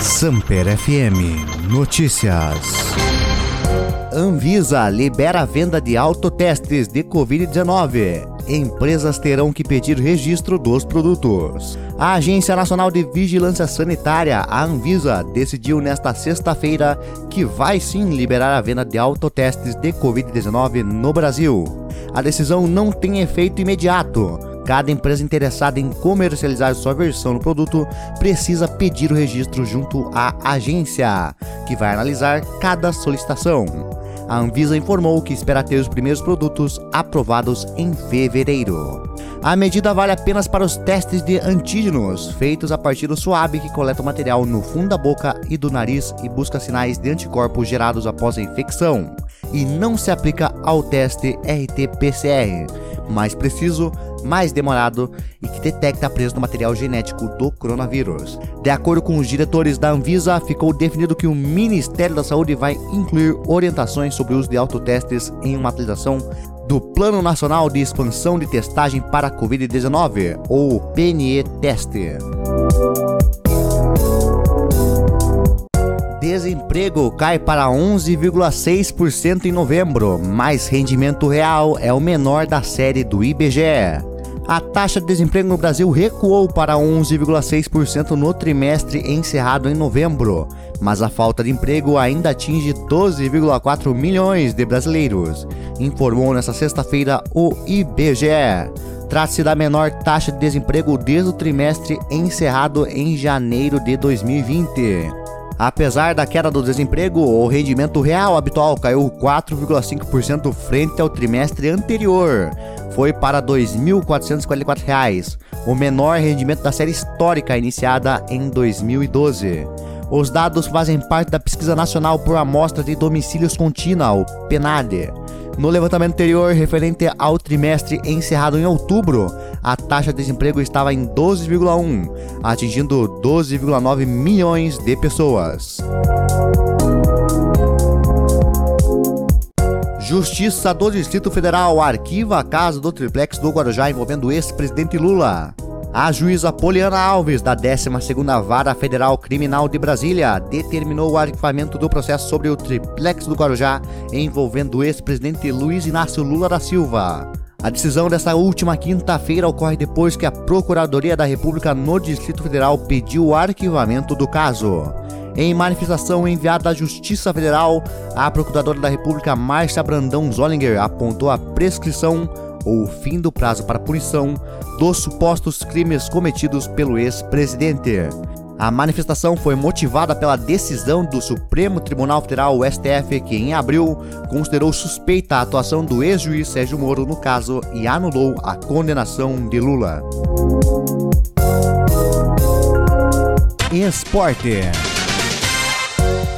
Samper FM Notícias. Anvisa libera a venda de autotestes de Covid-19. Empresas terão que pedir registro dos produtos. A Agência Nacional de Vigilância Sanitária, a Anvisa, decidiu nesta sexta-feira que vai sim liberar a venda de autotestes de Covid-19 no Brasil. A decisão não tem efeito imediato. Cada empresa interessada em comercializar sua versão do produto precisa pedir o registro junto à agência, que vai analisar cada solicitação. A Anvisa informou que espera ter os primeiros produtos aprovados em fevereiro. A medida vale apenas para os testes de antígenos, feitos a partir do suave que coleta o material no fundo da boca e do nariz e busca sinais de anticorpos gerados após a infecção, e não se aplica ao teste RT-PCR, mais preciso mais demorado e que detecta a presença do material genético do coronavírus. De acordo com os diretores da Anvisa, ficou definido que o Ministério da Saúde vai incluir orientações sobre o uso de autotestes em uma atualização do Plano Nacional de Expansão de Testagem para a Covid-19, ou PNE-Teste. Desemprego cai para 11,6% em novembro, mas rendimento real é o menor da série do IBGE. A taxa de desemprego no Brasil recuou para 11,6% no trimestre encerrado em novembro, mas a falta de emprego ainda atinge 12,4 milhões de brasileiros, informou nesta sexta-feira o IBGE. Trata-se da menor taxa de desemprego desde o trimestre encerrado em janeiro de 2020. Apesar da queda do desemprego, o rendimento real habitual caiu 4,5% frente ao trimestre anterior. Foi para R$ 2.444, o menor rendimento da série histórica iniciada em 2012. Os dados fazem parte da Pesquisa Nacional por Amostra de Domicílios Contínua, o PNAD. No levantamento anterior, referente ao trimestre encerrado em outubro, a taxa de desemprego estava em 12,1, atingindo 12,9 milhões de pessoas. Justiça do Distrito Federal arquiva a casa do triplex do Guarujá envolvendo ex-presidente Lula. A juíza Poliana Alves, da 12ª Vara Federal Criminal de Brasília, determinou o arquivamento do processo sobre o triplex do Guarujá envolvendo o ex-presidente Luiz Inácio Lula da Silva. A decisão dessa última quinta-feira ocorre depois que a Procuradoria da República no Distrito Federal pediu o arquivamento do caso. Em manifestação enviada à Justiça Federal, a Procuradora da República Márcia Brandão Zollinger apontou a prescrição ou o fim do prazo para punição dos supostos crimes cometidos pelo ex-presidente. A manifestação foi motivada pela decisão do Supremo Tribunal Federal, STF, que em abril considerou suspeita a atuação do ex-juiz Sérgio Moro no caso e anulou a condenação de Lula. Esporte.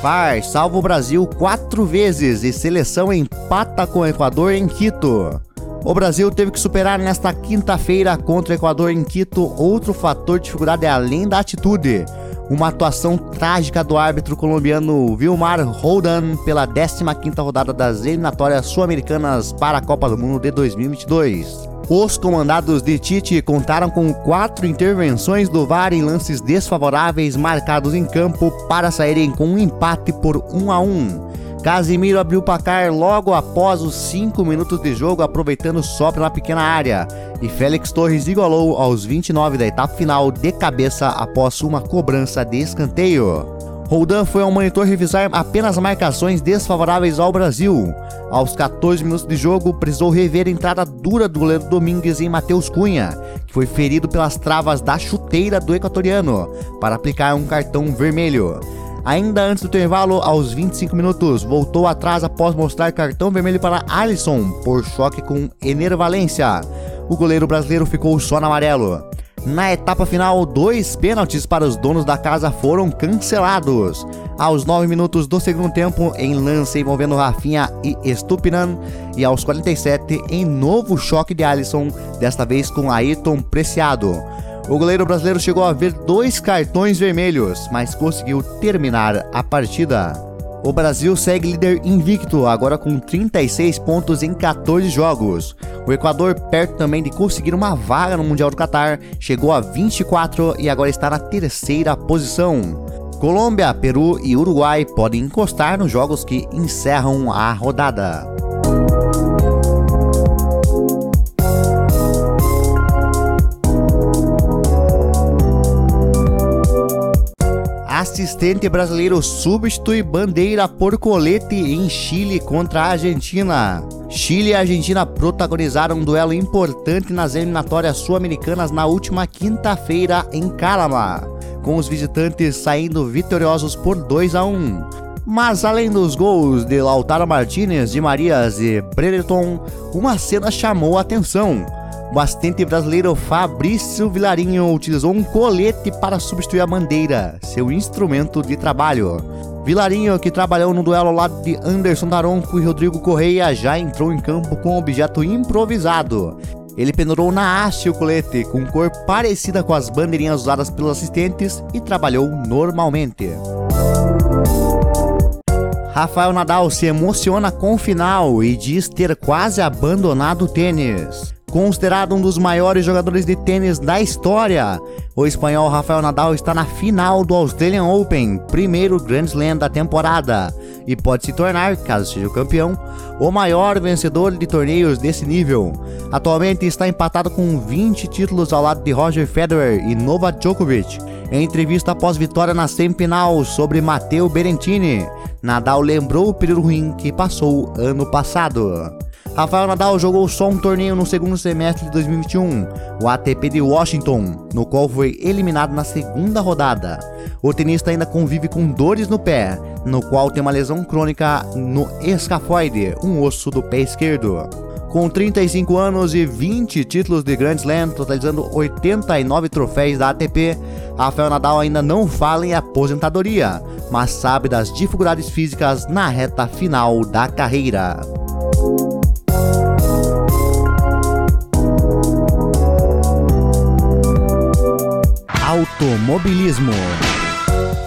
VAR salva o Brasil quatro vezes e seleção empata com o Equador em Quito. O Brasil teve que superar nesta quinta-feira contra o Equador em Quito outro fator de dificuldade além da atitude. Uma atuação trágica do árbitro colombiano Vilmar Roldan pela 15ª rodada das eliminatórias sul-americanas para a Copa do Mundo de 2022. Os comandados de Tite contaram com quatro intervenções do VAR em lances desfavoráveis marcados em campo para saírem com um empate por 1 a 1. Casimiro abriu o placar logo após os 5 minutos de jogo, aproveitando só pela pequena área. E Félix Torres igualou aos 29 da etapa final de cabeça após uma cobrança de escanteio. Roldan foi ao monitor revisar apenas marcações desfavoráveis ao Brasil. Aos 14 minutos de jogo, precisou rever a entrada dura do goleiro Domingues em Matheus Cunha, que foi ferido pelas travas da chuteira do equatoriano, para aplicar um cartão vermelho. Ainda antes do intervalo, aos 25 minutos, voltou atrás após mostrar cartão vermelho para Alisson por choque com Ener Valência. O goleiro brasileiro ficou só no amarelo. Na etapa final, dois pênaltis para os donos da casa foram cancelados. Aos 9 minutos do segundo tempo, em lance envolvendo Rafinha e Estupinan, e aos 47, em novo choque de Alisson, desta vez com Ayrton Preciado. O goleiro brasileiro chegou a ver dois cartões vermelhos, mas conseguiu terminar a partida. O Brasil segue líder invicto, agora com 36 pontos em 14 jogos. O Equador, perto também de conseguir uma vaga no Mundial do Qatar, chegou a 24 e agora está na terceira posição. Colômbia, Peru e Uruguai podem encostar nos jogos que encerram a rodada. Assistente brasileiro substitui bandeira por colete em Chile contra a Argentina. Chile e Argentina protagonizaram um duelo importante nas eliminatórias sul-americanas na última quinta-feira em Calama, com os visitantes saindo vitoriosos por 2 a 1. Mas além dos gols de Lautaro Martinez, de Marias e Brereton, uma cena chamou a atenção. O assistente brasileiro Fabrício Vilarinho utilizou um colete para substituir a bandeira, seu instrumento de trabalho. Vilarinho, que trabalhou no duelo ao lado de Anderson Daronco e Rodrigo Correia, já entrou em campo com um objeto improvisado. Ele pendurou na haste o colete, com cor parecida com as bandeirinhas usadas pelos assistentes, e trabalhou normalmente. Rafael Nadal se emociona com o final e diz ter quase abandonado o tênis. Considerado um dos maiores jogadores de tênis da história, o espanhol Rafael Nadal está na final do Australian Open, primeiro Grand Slam da temporada, e pode se tornar, caso seja o campeão, o maior vencedor de torneios desse nível. Atualmente está empatado com 20 títulos ao lado de Roger Federer e Novak Djokovic. Em entrevista após vitória na semifinal sobre Matteo Berrettini, Nadal lembrou o período ruim que passou ano passado. Rafael Nadal jogou só um torneio no segundo semestre de 2021, o ATP de Washington, no qual foi eliminado na segunda rodada. O tenista ainda convive com dores no pé, no qual tem uma lesão crônica no escafoide, um osso do pé esquerdo. Com 35 anos e 20 títulos de Grand Slam, totalizando 89 troféus da ATP, Rafael Nadal ainda não fala em aposentadoria, mas sabe das dificuldades físicas na reta final da carreira. Automobilismo.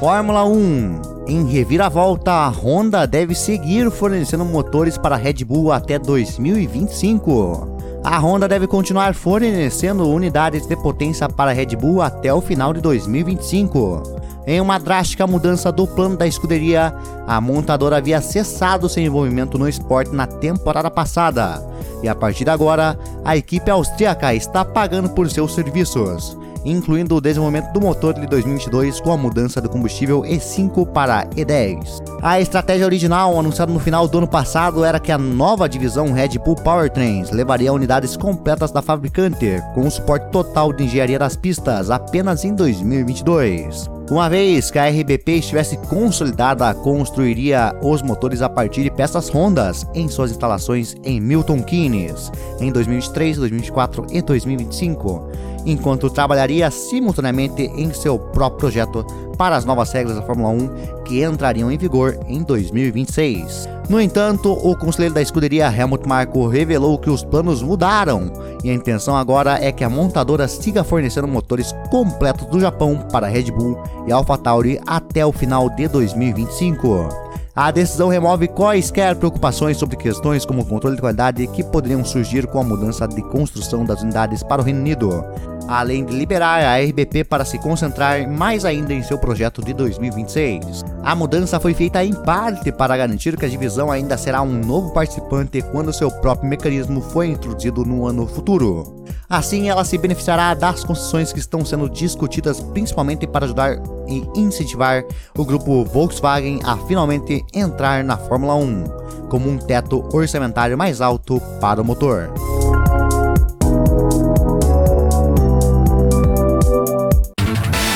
Fórmula 1. Em reviravolta, a Honda deve seguir fornecendo motores para a Red Bull até 2025. A Honda deve continuar fornecendo unidades de potência para a Red Bull até o final de 2025. Em uma drástica mudança do plano da escuderia, a montadora havia cessado seu envolvimento no esporte na temporada passada, e a partir de agora, a equipe austríaca está pagando por seus serviços incluindo o desenvolvimento do motor de 2022 com a mudança do combustível E5 para E10. A estratégia original, anunciada no final do ano passado, era que a nova divisão Red Bull Powertrains levaria unidades completas da fabricante, com o suporte total de engenharia das pistas apenas em 2022. Uma vez que a RBP estivesse consolidada, construiria os motores a partir de peças Hondas em suas instalações em Milton Keynes em 2023, 2024 e 2025 enquanto trabalharia simultaneamente em seu próprio projeto para as novas regras da Fórmula 1 que entrariam em vigor em 2026. No entanto, o conselheiro da escuderia Helmut Marko revelou que os planos mudaram e a intenção agora é que a montadora siga fornecendo motores completos do Japão para Red Bull e AlphaTauri até o final de 2025. A decisão remove quaisquer preocupações sobre questões como controle de qualidade que poderiam surgir com a mudança de construção das unidades para o Reino Unido além de liberar a RBP para se concentrar mais ainda em seu projeto de 2026. A mudança foi feita em parte para garantir que a divisão ainda será um novo participante quando seu próprio mecanismo for introduzido no ano futuro. Assim, ela se beneficiará das concessões que estão sendo discutidas principalmente para ajudar e incentivar o grupo Volkswagen a finalmente entrar na Fórmula 1, como um teto orçamentário mais alto para o motor.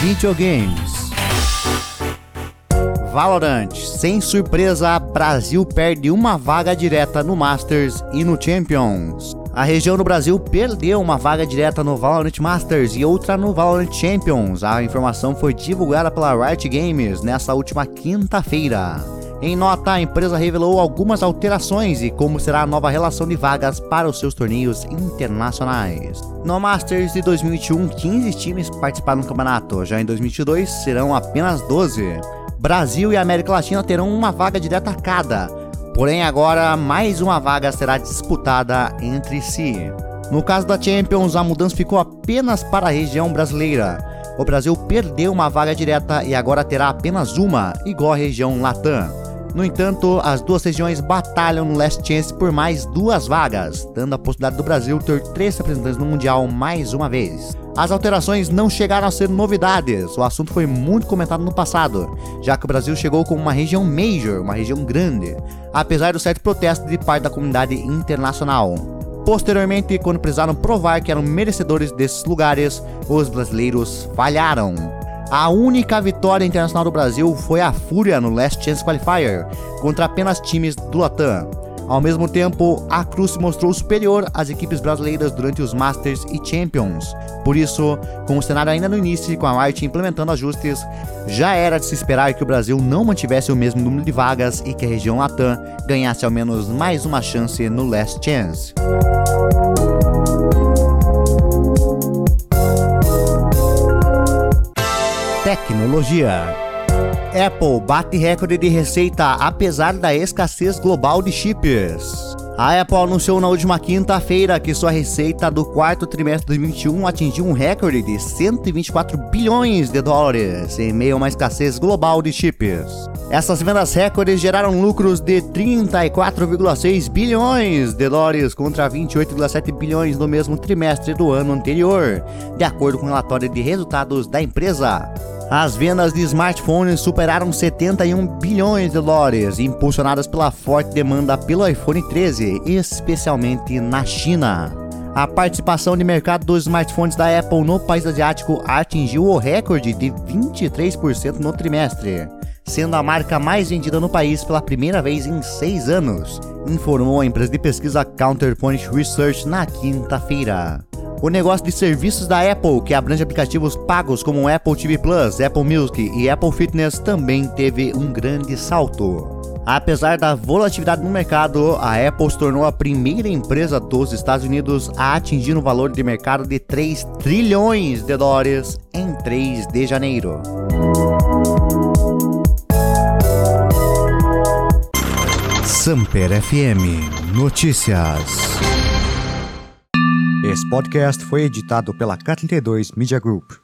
Videogames. Valorant, sem surpresa, Brasil perde uma vaga direta no Masters e no Champions. A região do Brasil perdeu uma vaga direta no Valorant Masters e outra no Valorant Champions. A informação foi divulgada pela Riot Games nessa última quinta-feira. Em nota, a empresa revelou algumas alterações e como será a nova relação de vagas para os seus torneios internacionais. No Masters de 2021, 15 times participaram do campeonato, já em 2022 serão apenas 12. Brasil e América Latina terão uma vaga direta cada, porém agora mais uma vaga será disputada entre si. No caso da Champions, a mudança ficou apenas para a região brasileira o Brasil perdeu uma vaga direta e agora terá apenas uma, igual a região Latam. No entanto, as duas regiões batalham no Last Chance por mais duas vagas, dando a possibilidade do Brasil ter três representantes no Mundial mais uma vez. As alterações não chegaram a ser novidades, o assunto foi muito comentado no passado, já que o Brasil chegou como uma região major, uma região grande, apesar do certo protesto de parte da comunidade internacional. Posteriormente, quando precisaram provar que eram merecedores desses lugares, os brasileiros falharam. A única vitória internacional do Brasil foi a Fúria no Last Chance Qualifier, contra apenas times do Latam. Ao mesmo tempo, a Cruz se mostrou superior às equipes brasileiras durante os Masters e Champions. Por isso, com o cenário ainda no início e com a Riot implementando ajustes, já era de se esperar que o Brasil não mantivesse o mesmo número de vagas e que a região Latam ganhasse ao menos mais uma chance no Last Chance. Tecnologia. Apple bate recorde de receita apesar da escassez global de chips. A Apple anunciou na última quinta-feira que sua receita do quarto trimestre de 2021 atingiu um recorde de 124 bilhões de dólares, em meio a uma escassez global de chips. Essas vendas recordes geraram lucros de 34,6 bilhões de dólares contra 28,7 bilhões no mesmo trimestre do ano anterior, de acordo com o relatório de resultados da empresa. As vendas de smartphones superaram 71 bilhões de dólares, impulsionadas pela forte demanda pelo iPhone 13, especialmente na China. A participação de mercado dos smartphones da Apple no país asiático atingiu o recorde de 23% no trimestre, sendo a marca mais vendida no país pela primeira vez em seis anos, informou a empresa de pesquisa Counterpoint Research na quinta-feira. O negócio de serviços da Apple, que abrange aplicativos pagos como Apple TV Plus, Apple Music e Apple Fitness, também teve um grande salto. Apesar da volatilidade no mercado, a Apple se tornou a primeira empresa dos Estados Unidos a atingir um valor de mercado de 3 trilhões de dólares em 3 de janeiro. Samper FM Notícias. Esse podcast foi editado pela K32 Media Group.